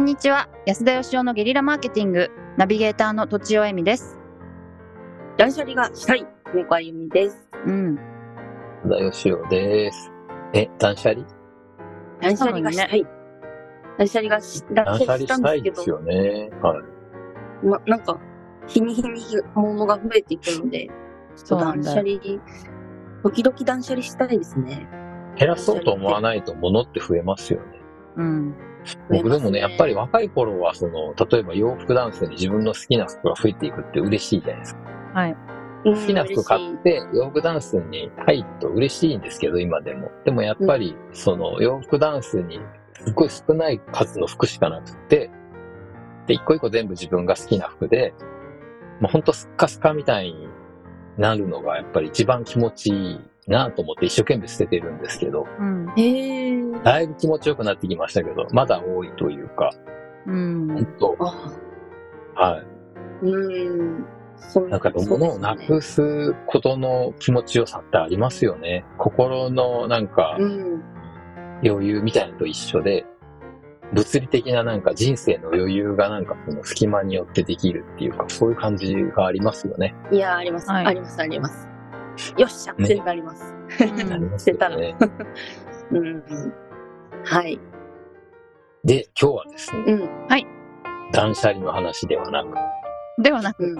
こんにちは安田義雄のゲリラマーケティングナビゲーターのとちおえみです断捨離がしたい、猫あゆみです。うん田義雄です。え、断捨離？断捨離がしたい。断捨離がし、断断捨離したんしたいですですけど、よね。はい。ま、なんか、日に日に物が増えていくので、そうなんだ断捨離、時々断捨離したいですね。減らそうと思わないと物って増えますよね。うん僕でもね、やっぱりは若い頃は、その、例えば洋服男性に自分の好きな服が増えていくって嬉しいじゃないですか。はい好好きな服買って洋服ダンスに入ると嬉しいんですけど、今でも。でもやっぱり、その洋服ダンスにすごい少ない数の服しかなくて、で、一個一個全部自分が好きな服で、もうほんとスッカスカみたいになるのがやっぱり一番気持ちいいなと思って一生懸命捨ててるんですけど、うんへえ。だいぶ気持ちよくなってきましたけど、まだ多いというか、うん本当あはい。うん。そうなんか物をなくすことの気持ちよさってありますよね。心のなんかうん。余裕みたいなのと一緒で、物理的ななんか人生の余裕がなんかその隙間によってできるっていうか、そういう感じがありますよね。いや、あります。はいあります、あります。よっしゃってなります。あります捨てたらよね。うん。はい。で、今日はですね、うん。断捨離の話ではなく、ではなく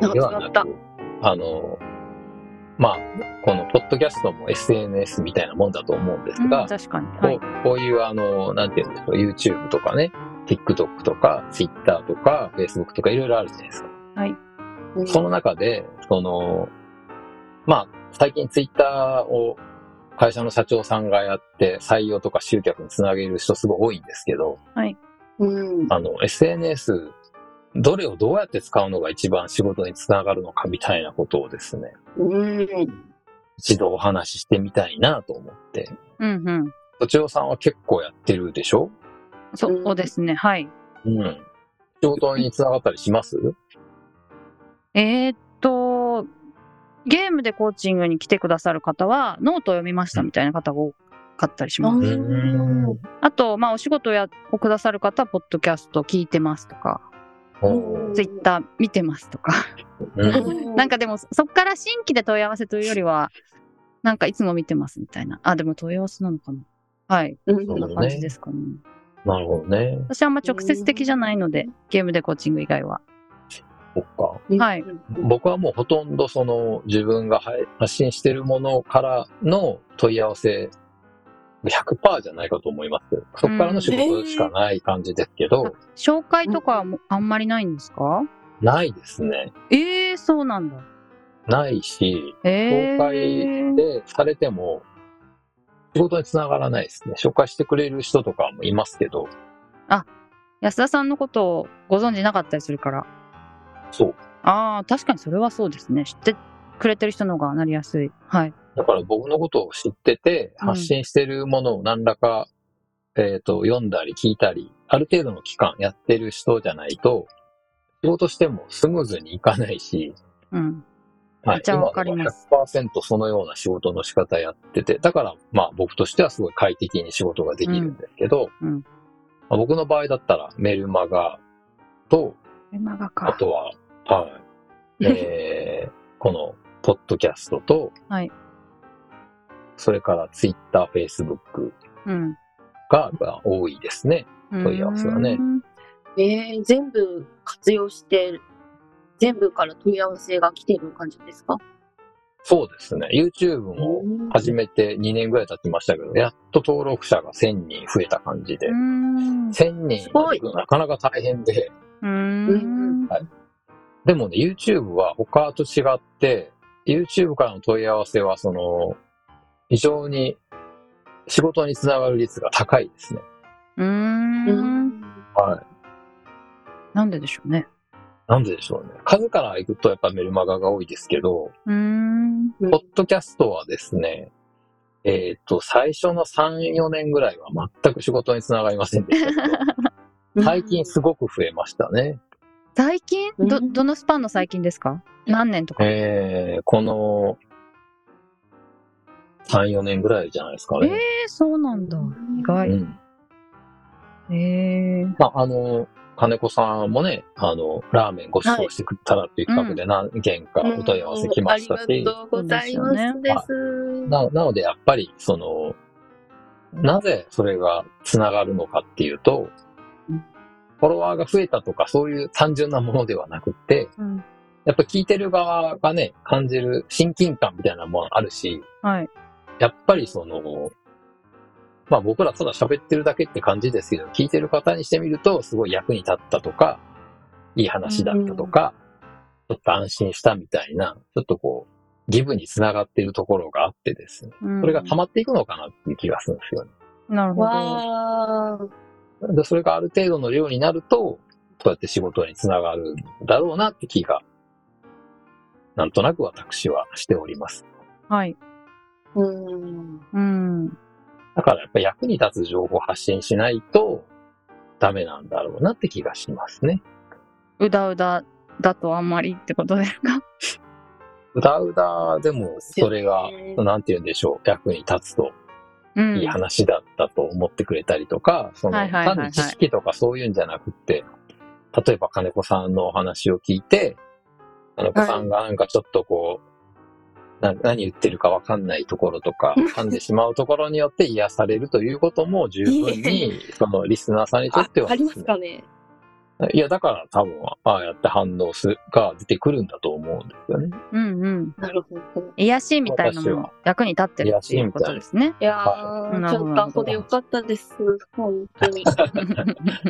では違ったなく。、あの、まあ、このポッドキャストも SNS みたいなもんだと思うんですうんが、確かにこはいうこういうあの、なんていうんですか、YouTube とかね、TikTok とか Twitter とか Facebook とかいろいろあるじゃないですか。はいうんその中で、その、まあ、最近 Twitter を会社の社長さんがやって採用とか集客につなげる人すごい多いんですけど、うん。あの、SNS、どれをどうやって使うのが一番仕事につながるのかみたいなことをですね、うん。一度お話ししてみたいなと思って。うんうんさんは結構やってるでしょ？そうですねはいうん。仕事につながったりします？えーっとゲームでコーチングに来てくださる方はノートを読みましたみたいな方が多かったりします。うんあと、まあ、お仕事やをくださる方は、ポッドキャスト聞いてますとか、うんツイッター見てますとか。うん なんかでも、そっから新規で問い合わせというよりは、なんかいつも見てますみたいな。あ、でも問い合わせなのかな。はい。うんそんな感じですかね。なるほどね。私はあんま直接的じゃないので、ゲームでコーチング以外は。そっか。はい僕はもうほとんどその自分がはい発信してるものからの問い合わせ100%じゃないかと思います。そこからの仕事しかない感じですけど、紹介とかあんまりないんですか？ないですね。ええー、そうなんだ。ないし、ええ紹介でされても仕事につながらないですね。紹介してくれる人とかもいますけど、安田さんのことをご存知なかったりするから。そう。ああ、確かにそれはそうですね。知ってくれてる人の方がなりやすい。はい。だから僕のことを知ってて、うん発信してるものを何らか、えっ、と、読んだり聞いたり、ある程度の期間やってる人じゃないと、仕事してもスムーズにいかないし、うん。はいめっちゃわかります今でも100%そのような仕事の仕方やってて、だから、まあ僕としてはすごい快適に仕事ができるんですけど、うんうんまあ僕の場合だったらメルマガと、今があか。とは、はい、えー、この、ポッドキャストと、はいそれからツイッター、フェイスブックうん。がが多いですね。問い合わせはねうんえー、全部活用して、全部から問い合わせが来てる感じですか？そうですね。YouTube も始めて2年ぐらい経ちましたけど、やっと登録者が1000人増えた感じで、うん。1000人なかなか大変で、うん。でもね、YouTube は他と違って、YouTube からの問い合わせは、その、非常に仕事につながる率が高いですね。う。うんん。はい。なんででしょうね。なんででしょうね。数からいくとやっぱメルマガが多いですけど、うん。ポッドキャストはですね、えっ、と、最初の3、4年ぐらいは全く仕事につながりませんでしたけど、最近すごく増えましたね。最近？ど、うんどのスパンの最近ですか？何年とか？えー、この3、4年ぐらいじゃないですかえね。ー、そうなんだ。意外。うん。へえ。まあ、あの、金子さんもね、あの、ラーメンご馳走してくれたらっていう企画で何件かお問い合わせ来ましたうんあし、りがとうございますです。ななのでやっぱり、その、なぜそれがつながるのかっていうとうん、フォロワーが増えたとかそういう単純なものではなくって、うん。やっぱ聞いてる側がね、感じる親近感みたいなものあるし、はい。やっぱりその、まあ僕らただ喋ってるだけって感じですけど、聞いてる方にしてみると、すごい役に立ったとか、いい話だったとか、ちょっと安心したみたいな、ちょっとこう、ギブにつながっているところがあってですね、うんそれが溜まっていくのかなっていう気がするんですよね。なるほど。でそれがある程度の量になると、そうやって仕事につながるんだろうなって気が、なんとなく私はしております。はい。うん。うん。だからやっぱり役に立つ情報を発信しないとダメなんだろうなって気がしますね。うだうだだとあんまりってことですか？うだうだでもそれがなんて言うんでしょう、役に立つとうん。いい話だったと思ってくれたりとか、そのはいはいはいはい。単に知識とかそういうんじゃなくって、例えば金子さんのお話を聞いて、金子さんがなんかちょっとこう、な何言ってるかわかんないところとか、噛んでしまうところによって癒されるということも十分に、そのリスナーさんにとあってはありますかねいや、だから多分、ああやって反応すが出てくるんだと思うんですよね。うんうん。なるほど。癒しみたいなのも役に立ってるっていうことですね。いやはー、なるほどちょっとアホでよかったです。本当に。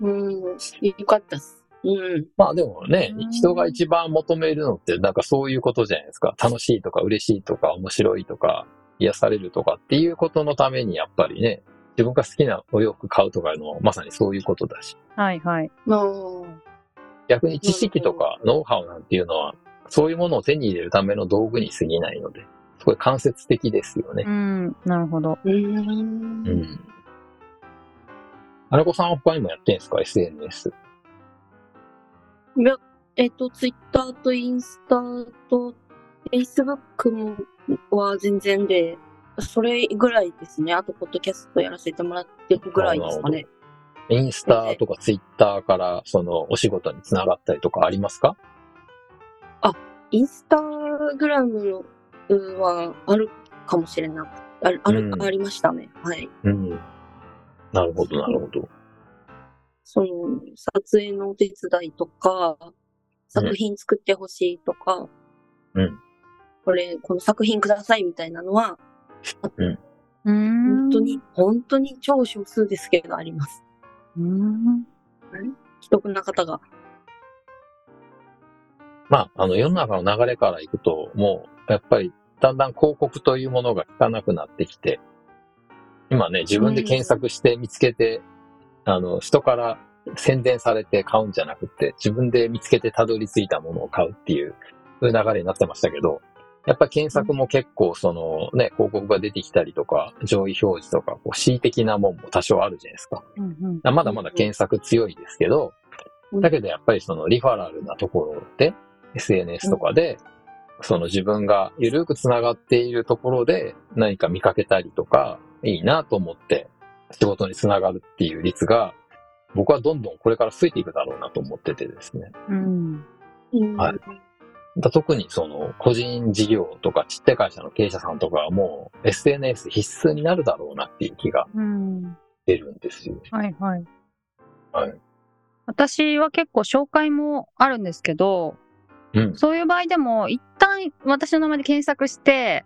うん。よかったっす。うん。まあでもねうん、人が一番求めるのってなんかそういうことじゃないですか。楽しいとか嬉しいとか面白いとか癒されるとかっていうことのためにやっぱりね、自分が好きなお洋服買うとかいうのはまさにそういうことだし。はいはい。の逆に知識とかノウハウなんていうのは、そういうものを手に入れるための道具に過ぎないので、すごい間接的ですよねう。ん。なるほど。う。うんん。金子さんは他にもやってんですか ?SNS。いや、えっと、ツイッターとインスタと、フェイスブックもは全然で、それぐらいですね。あと、ポッドキャストやらせてもらってるぐらいですかね。インスタとかツイッターからそのお仕事につながったりとかありますか？インスタグラムはあるかもしれなくある、ある、うんありましたね。はい。うん。なるほど、なるほど。その、撮影のお手伝いとか、作品作ってほしいとか、うんこれ、この作品くださいみたいなのは、うん。本当に、本当に超少数ですけどあります。うん。既得な方が。まあ、あの、世の中の流れからいくと、もう、やっぱり、だんだん広告というものが効かなくなってきて、今ね、自分で検索して見つけて、あの、人から宣伝されて買うんじゃなくて、自分で見つけてたどり着いたものを買うっていう、そういう流れになってましたけど、やっぱり検索も結構そのね、広告が出てきたりとか、上位表示とか、こう恣意的なもんも多少あるじゃないですか。うん。まだまだ検索強いですけど、うんだけどやっぱりそのリファラルなところで、SNS とかで、その自分が緩くつながっているところで何か見かけたりとか、いいなと思って仕事につながるっていう率が、僕はどんどんこれから増えていくだろうなと思っててですね。うん。うんはいだ特にその個人事業とかちっちゃい会社の経営者さんとかはもう SNS 必須になるだろうなっていう気がうん。出るんですよ。はいはい。はい。私は結構紹介もあるんですけど、うん。そういう場合でも、一旦私の名前で検索して、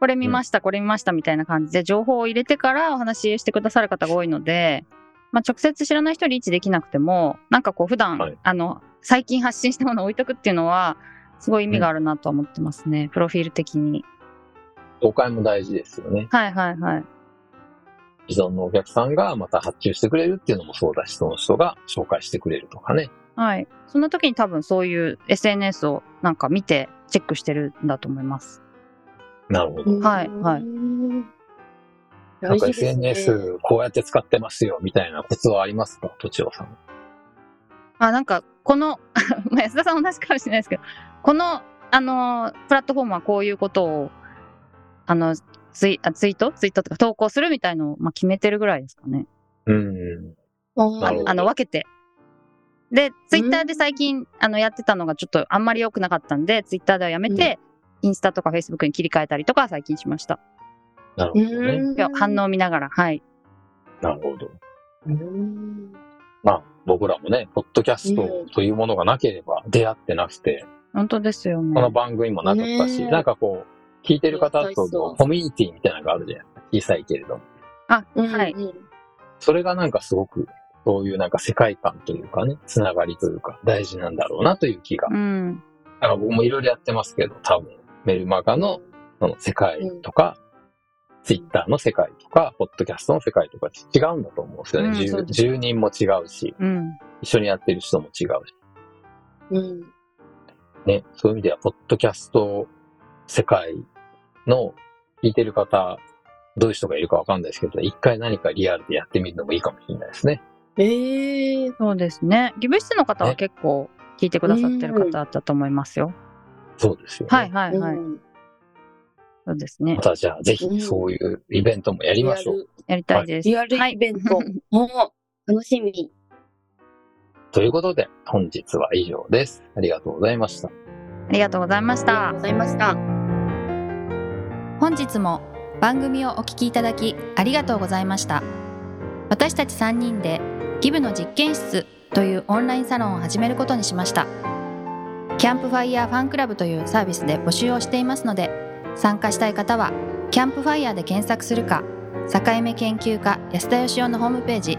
これ見ました、これ見ましたみたいな感じで情報を入れてからお話ししてくださる方が多いので、まあ、直接知らない人リーチできなくても、なんかこう普段、はいあの、最近発信したものを置いとくっていうのは、すごい意味があるなとは思ってますね。プロフィール的に。紹介も大事ですよね。はいはいはい。既存のお客さんがまた発注してくれるっていうのもそうだし、その人が紹介してくれるとかね。はい。そんな時に多分そういう SNS をなんか見てチェックしてるんだと思います。なるほど。はいはいなんか SNS こうやって使ってますよみたいなコツはありますか？とちおさん。あ、なんか、この、まあ安田さん同じかもしれないですけど、この、あの、プラットフォームはこういうことを、あの、ツイあツイート？ツイートとか投稿するみたいのを、まあ、決めてるぐらいですかね。うん。なるほどあの、分けて。で、ツイッターで最近、あの、やってたのがちょっとあんまり良くなかったんで、ツイッターではやめて、インスタとかフェイスブックに切り替えたりとか最近しました。なるほどね。反応を見ながら、はい。なるほど。うんまあ、僕らもね、ポッドキャストというものがなければ出会ってなくて、本当ですよこのね。番組もなかったし、なんかこう、聞いてる方とコミュニティみたいなのがあるじゃないですか。小さいけれども。あ、うんはい。うんそれがなんかすごく、そういうなんか世界観というかね、つながりというか、大事なんだろうなという気が。うん。だから僕もいろいろやってますけど、多分、メルマガのその世界とか、ツイッターの世界とか、ポッドキャストの世界とか違うんだと思うんですよね。うん住人も違うし、うん。一緒にやってる人も違うし。うんね、そういう意味では、ポッドキャスト世界の聞いてる方、どういう人がいるかわかんないですけど、一回何かリアルでやってみるのもいいかもしれないですね。ええそうですね。ギブ室の方はね結構聞いてくださってる方だったと思いますよ。そうですよね。はいはいはい。うんそうですねま。たじゃあ、ぜひそういうイベントもやりましょう。やりたいです。リアルはいイベント。もう楽しみ。ということで、本日は以上です。ありがとうございました。ありがとうございましたありがとう。ございました。本日も番組をお聞きいただきありがとうございました私たち3人でギブの実験室というオンラインサロンを始めることにしましたキャンプファイヤーファンクラブというサービスで募集をしていますので参加したい方はキャンプファイヤーで検索するか境目研究家安田義雄のホームページ